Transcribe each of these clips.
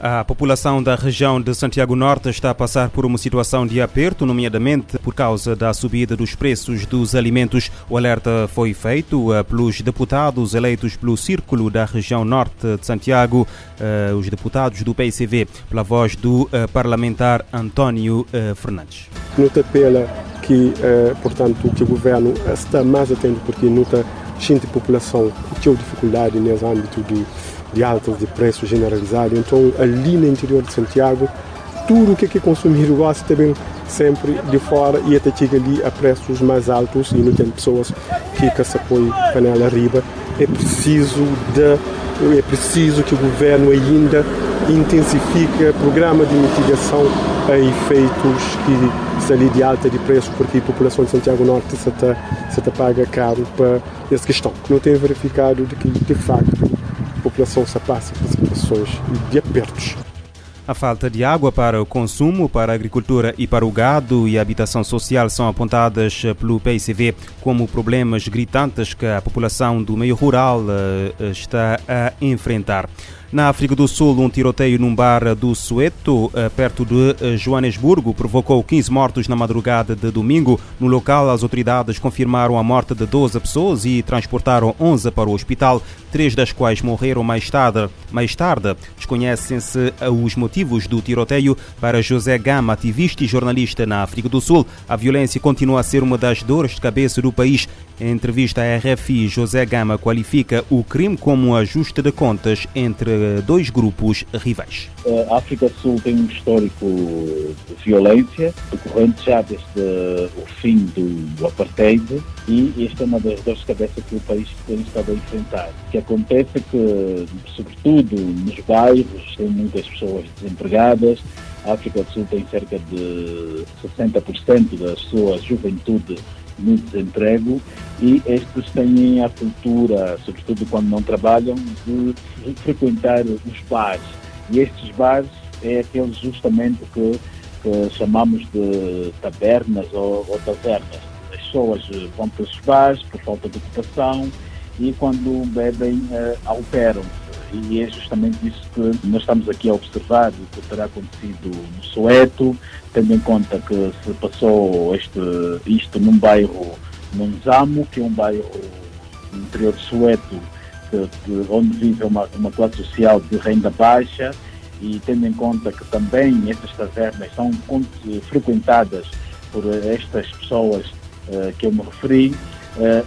A população da região de Santiago Norte está a passar por uma situação de aperto, nomeadamente por causa da subida dos preços dos alimentos. O alerta foi feito eh, pelos deputados eleitos pelo Círculo da região Norte de Santiago, eh, os deputados do PICV, pela voz do eh, parlamentar António Fernandes. Nota pela que, portanto, que o governo está mais atento porque nota gente população que tem dificuldade nesse âmbito de de altas de preço generalizado. Então, ali no interior de Santiago, tudo o que é consumido gosta também sempre de fora e até chega ali a preços mais altos e não tem pessoas que se apoiam panela arriba. É preciso de, é preciso que o governo ainda intensifique programa de mitigação a efeitos que se ali de alta de preço porque a população de Santiago Norte se está, se está paga caro para essa questão. Não tem verificado de que de facto a população se passa por situações de apertos. A falta de água para o consumo, para a agricultura e para o gado e a habitação social são apontadas pelo PICV como problemas gritantes que a população do meio rural eh, está a enfrentar. Na África do Sul, um tiroteio num bar do Sueto, eh, perto de eh, Joanesburgo, provocou 15 mortos na madrugada de domingo. No local, as autoridades confirmaram a morte de 12 pessoas e transportaram 11 para o hospital, três das quais morreram mais tarde. Mais tarde, desconhecem-se eh, os motivos do tiroteio. Para José Gama, ativista e jornalista na África do Sul, a violência continua a ser uma das dores de cabeça do país. Em entrevista à RFI, José Gama qualifica o crime como um ajuste de contas entre dois grupos rivais. A África Sul tem um histórico de violência, decorrente já desde o fim do apartheid, e esta é uma das dores de cabeça que o país tem estado a enfrentar. O que acontece é que, sobretudo nos bairros, tem muitas pessoas desempregadas, a África do Sul tem cerca de 60% da sua juventude no desemprego e estes têm a cultura, sobretudo quando não trabalham, de frequentar os bares. E estes bares é aqueles justamente que, que chamamos de tabernas ou, ou tavernas. As pessoas vão para os bares por falta de ocupação e quando bebem uh, alteram-se e é justamente isso que nós estamos aqui a observar, o que terá acontecido no Soeto, tendo em conta que se passou este, isto num bairro, num Zamo, que é um bairro no interior de Soeto, que, que, onde vive uma, uma classe social de renda baixa, e tendo em conta que também estas tavernas são frequentadas por estas pessoas uh, que eu me referi,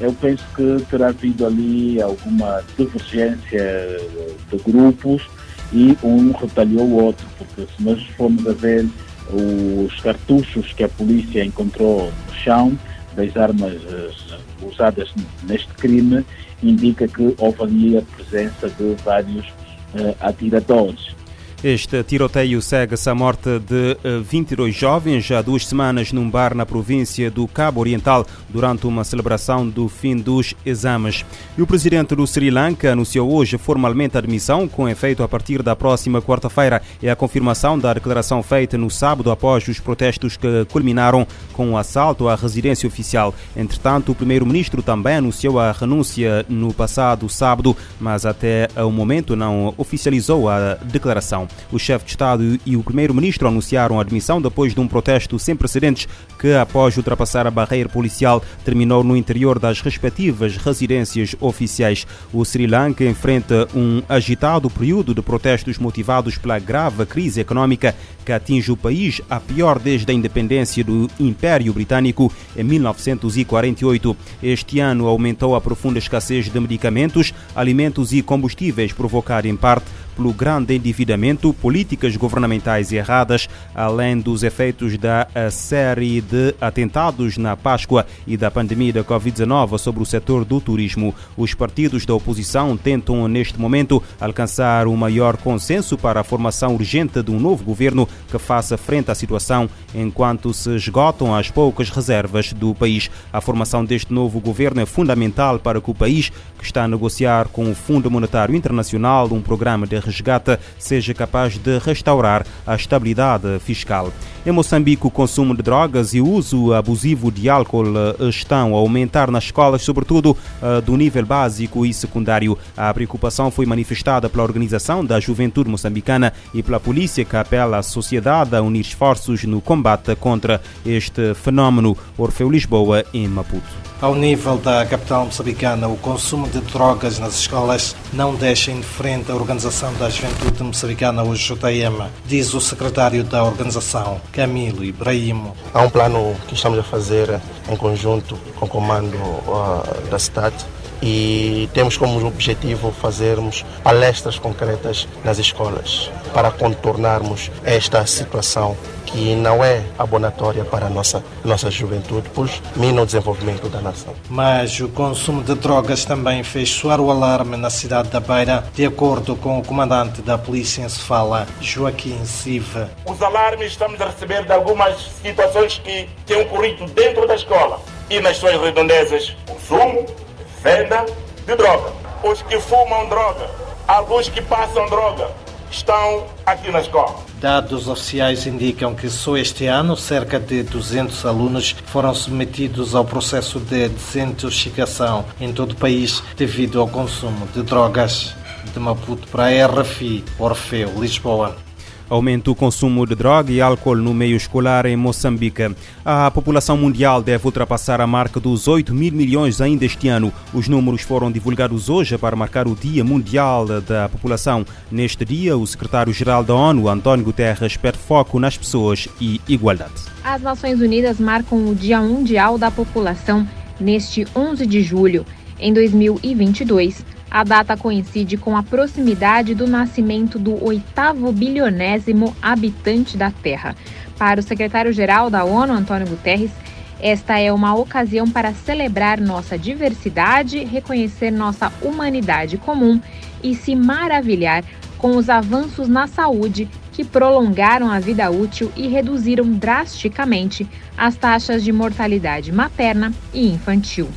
eu penso que terá havido ali alguma divergência de grupos e um retalhou o outro, porque se nós formos a ver os cartuchos que a polícia encontrou no chão das armas uh, usadas neste crime, indica que houve ali a presença de vários atiradores. Este tiroteio segue-se à morte de 22 eh, jovens há duas semanas num bar na província do Cabo Oriental durante uma celebração do fim dos exames. E o presidente do Sri Lanka anunciou hoje formalmente a admissão, com efeito a partir da próxima quarta-feira. É a confirmação da declaração feita no sábado após os protestos que culminaram com o assalto à residência oficial. Entretanto, o primeiro-ministro também anunciou a renúncia no passado sábado, mas até o momento não oficializou a declaração. O chefe de Estado e o primeiro-ministro anunciaram a admissão depois de um protesto sem precedentes que, após ultrapassar a barreira policial, terminou no interior das respectivas residências oficiais. O Sri Lanka enfrenta um agitado período de protestos motivados pela grave crise econômica que atinge o país, a pior desde a independência do Império Britânico em 1948. Este ano aumentou a profunda escassez de medicamentos, alimentos e combustíveis, provocada em parte pelo grande endividamento, políticas governamentais erradas, além dos efeitos da série de atentados na Páscoa e da pandemia da Covid-19 sobre o setor do turismo. Os partidos da oposição tentam, neste momento, alcançar o maior consenso para a formação urgente de um novo governo que faça frente à situação enquanto se esgotam as poucas reservas do país. A formação deste novo governo é fundamental para que o país, que está a negociar com o Fundo Monetário Internacional um programa de resgate seja capaz de restaurar a estabilidade fiscal. Em Moçambique, o consumo de drogas e o uso abusivo de álcool eh, estão a aumentar nas escolas, sobretudo eh, do nível básico e secundário. A preocupação foi manifestada pela Organização da Juventude Moçambicana e pela polícia, que apela à sociedade a unir esforços no combate contra este fenómeno. Orfeu Lisboa, em Maputo. Ao nível da capital moçambicana, o consumo de drogas nas escolas não deixa indiferente a Organização da Juventude Moçambicana, o JM, diz o secretário da organização, Camilo Ibrahimo. Há um plano que estamos a fazer em conjunto com o comando uh, da cidade e temos como objetivo fazermos palestras concretas nas escolas para contornarmos esta situação que não é abonatória para a nossa, nossa juventude, pois mina o desenvolvimento da nação. Mas o consumo de drogas também fez soar o alarme na cidade da Beira, de acordo com o comandante da polícia em Sefala, Joaquim Siva. Os alarmes estamos a receber de algumas situações que têm ocorrido dentro da escola e nas suas redondezas. Consumo, venda de droga. Os que fumam droga, alguns que passam droga, estão aqui na escola. Dados oficiais indicam que só este ano cerca de 200 alunos foram submetidos ao processo de desintoxicação em todo o país devido ao consumo de drogas. De Maputo para a RFI, Orfeu, Lisboa. Aumenta o consumo de droga e álcool no meio escolar em Moçambique. A população mundial deve ultrapassar a marca dos 8 mil milhões ainda este ano. Os números foram divulgados hoje para marcar o Dia Mundial da População. Neste dia, o secretário-geral da ONU, António Guterres, pede foco nas pessoas e igualdade. As Nações Unidas marcam o Dia Mundial da População neste 11 de julho. Em 2022, a data coincide com a proximidade do nascimento do oitavo bilionésimo habitante da Terra. Para o secretário-geral da ONU, Antônio Guterres, esta é uma ocasião para celebrar nossa diversidade, reconhecer nossa humanidade comum e se maravilhar com os avanços na saúde que prolongaram a vida útil e reduziram drasticamente as taxas de mortalidade materna e infantil.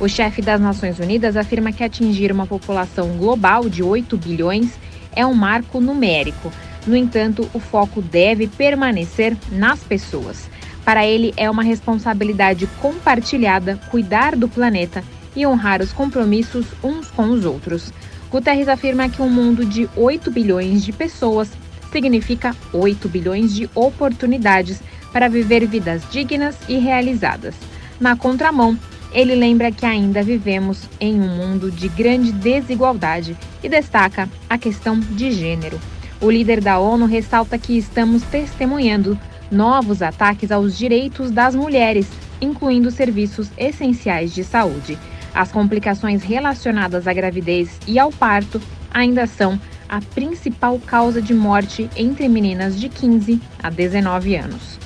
O chefe das Nações Unidas afirma que atingir uma população global de 8 bilhões é um marco numérico. No entanto, o foco deve permanecer nas pessoas. Para ele, é uma responsabilidade compartilhada cuidar do planeta e honrar os compromissos uns com os outros. Guterres afirma que um mundo de 8 bilhões de pessoas significa 8 bilhões de oportunidades para viver vidas dignas e realizadas. Na contramão, ele lembra que ainda vivemos em um mundo de grande desigualdade e destaca a questão de gênero. O líder da ONU ressalta que estamos testemunhando novos ataques aos direitos das mulheres, incluindo serviços essenciais de saúde. As complicações relacionadas à gravidez e ao parto ainda são a principal causa de morte entre meninas de 15 a 19 anos.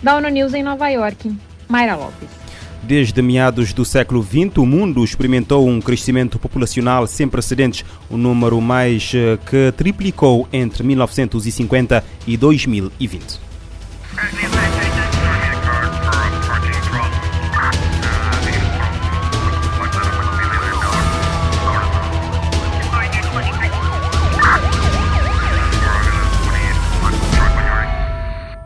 Da ONU News em Nova York, Mayra Lopes. Desde meados do século XX, o mundo experimentou um crescimento populacional sem precedentes, um número mais eh, que triplicou entre 1950 e 2020.